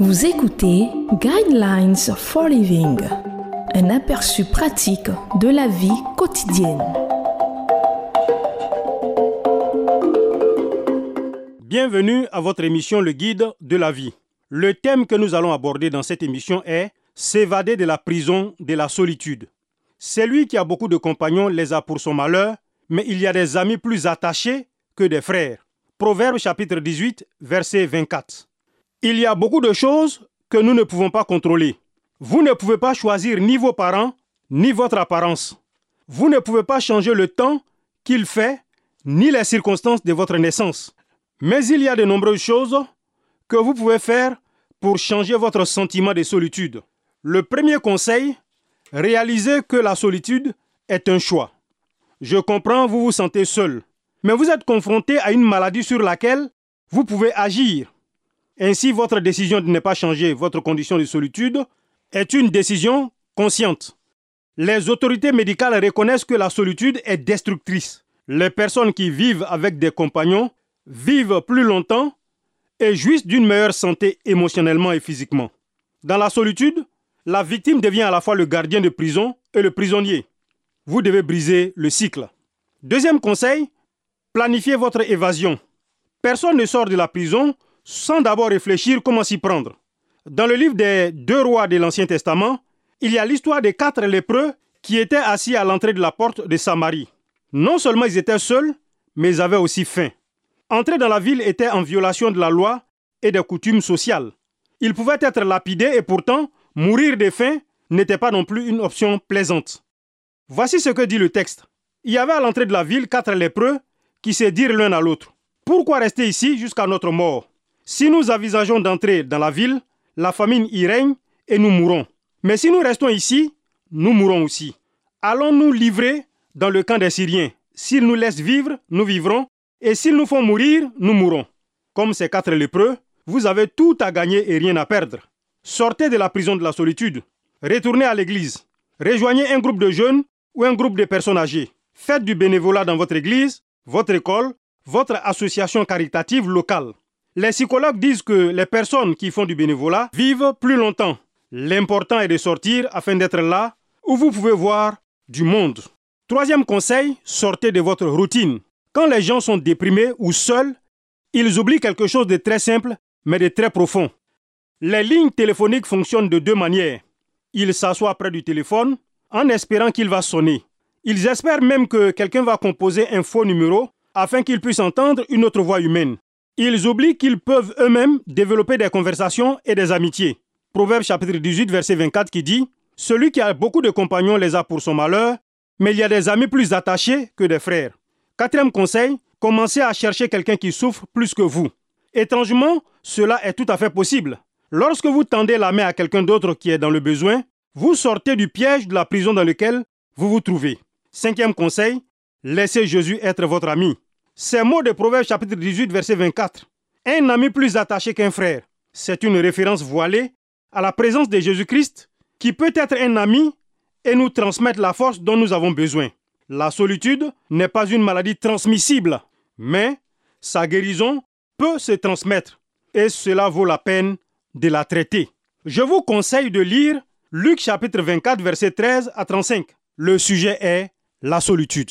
Vous écoutez Guidelines for Living, un aperçu pratique de la vie quotidienne. Bienvenue à votre émission Le Guide de la vie. Le thème que nous allons aborder dans cette émission est S'évader de la prison de la solitude. Celui qui a beaucoup de compagnons les a pour son malheur, mais il y a des amis plus attachés que des frères. Proverbe chapitre 18, verset 24. Il y a beaucoup de choses que nous ne pouvons pas contrôler. Vous ne pouvez pas choisir ni vos parents, ni votre apparence. Vous ne pouvez pas changer le temps qu'il fait, ni les circonstances de votre naissance. Mais il y a de nombreuses choses que vous pouvez faire pour changer votre sentiment de solitude. Le premier conseil, réalisez que la solitude est un choix. Je comprends, vous vous sentez seul, mais vous êtes confronté à une maladie sur laquelle vous pouvez agir. Ainsi, votre décision de ne pas changer votre condition de solitude est une décision consciente. Les autorités médicales reconnaissent que la solitude est destructrice. Les personnes qui vivent avec des compagnons vivent plus longtemps et jouissent d'une meilleure santé émotionnellement et physiquement. Dans la solitude, la victime devient à la fois le gardien de prison et le prisonnier. Vous devez briser le cycle. Deuxième conseil, planifiez votre évasion. Personne ne sort de la prison sans d'abord réfléchir comment s'y prendre. Dans le livre des deux rois de l'Ancien Testament, il y a l'histoire des quatre lépreux qui étaient assis à l'entrée de la porte de Samarie. Non seulement ils étaient seuls, mais ils avaient aussi faim. Entrer dans la ville était en violation de la loi et des coutumes sociales. Ils pouvaient être lapidés et pourtant Mourir de faim n'était pas non plus une option plaisante. Voici ce que dit le texte. Il y avait à l'entrée de la ville quatre lépreux qui se dirent l'un à l'autre. Pourquoi rester ici jusqu'à notre mort? Si nous avisageons d'entrer dans la ville, la famine y règne et nous mourrons. Mais si nous restons ici, nous mourrons aussi. Allons-nous livrer dans le camp des Syriens S'ils nous laissent vivre, nous vivrons, et s'ils nous font mourir, nous mourrons. Comme ces quatre lépreux, vous avez tout à gagner et rien à perdre. Sortez de la prison de la solitude. Retournez à l'église. Rejoignez un groupe de jeunes ou un groupe de personnes âgées. Faites du bénévolat dans votre église, votre école, votre association caritative locale. Les psychologues disent que les personnes qui font du bénévolat vivent plus longtemps. L'important est de sortir afin d'être là où vous pouvez voir du monde. Troisième conseil, sortez de votre routine. Quand les gens sont déprimés ou seuls, ils oublient quelque chose de très simple mais de très profond. Les lignes téléphoniques fonctionnent de deux manières. Ils s'assoient près du téléphone en espérant qu'il va sonner. Ils espèrent même que quelqu'un va composer un faux numéro afin qu'ils puissent entendre une autre voix humaine. Ils oublient qu'ils peuvent eux-mêmes développer des conversations et des amitiés. Proverbe chapitre 18 verset 24 qui dit Celui qui a beaucoup de compagnons les a pour son malheur, mais il y a des amis plus attachés que des frères. Quatrième conseil, commencez à chercher quelqu'un qui souffre plus que vous. Étrangement, cela est tout à fait possible. Lorsque vous tendez la main à quelqu'un d'autre qui est dans le besoin, vous sortez du piège de la prison dans lequel vous vous trouvez. Cinquième conseil, laissez Jésus être votre ami. Ces mots de Proverbe chapitre 18 verset 24. Un ami plus attaché qu'un frère. C'est une référence voilée à la présence de Jésus-Christ qui peut être un ami et nous transmettre la force dont nous avons besoin. La solitude n'est pas une maladie transmissible, mais sa guérison peut se transmettre et cela vaut la peine de la traiter. Je vous conseille de lire Luc chapitre 24 verset 13 à 35. Le sujet est la solitude.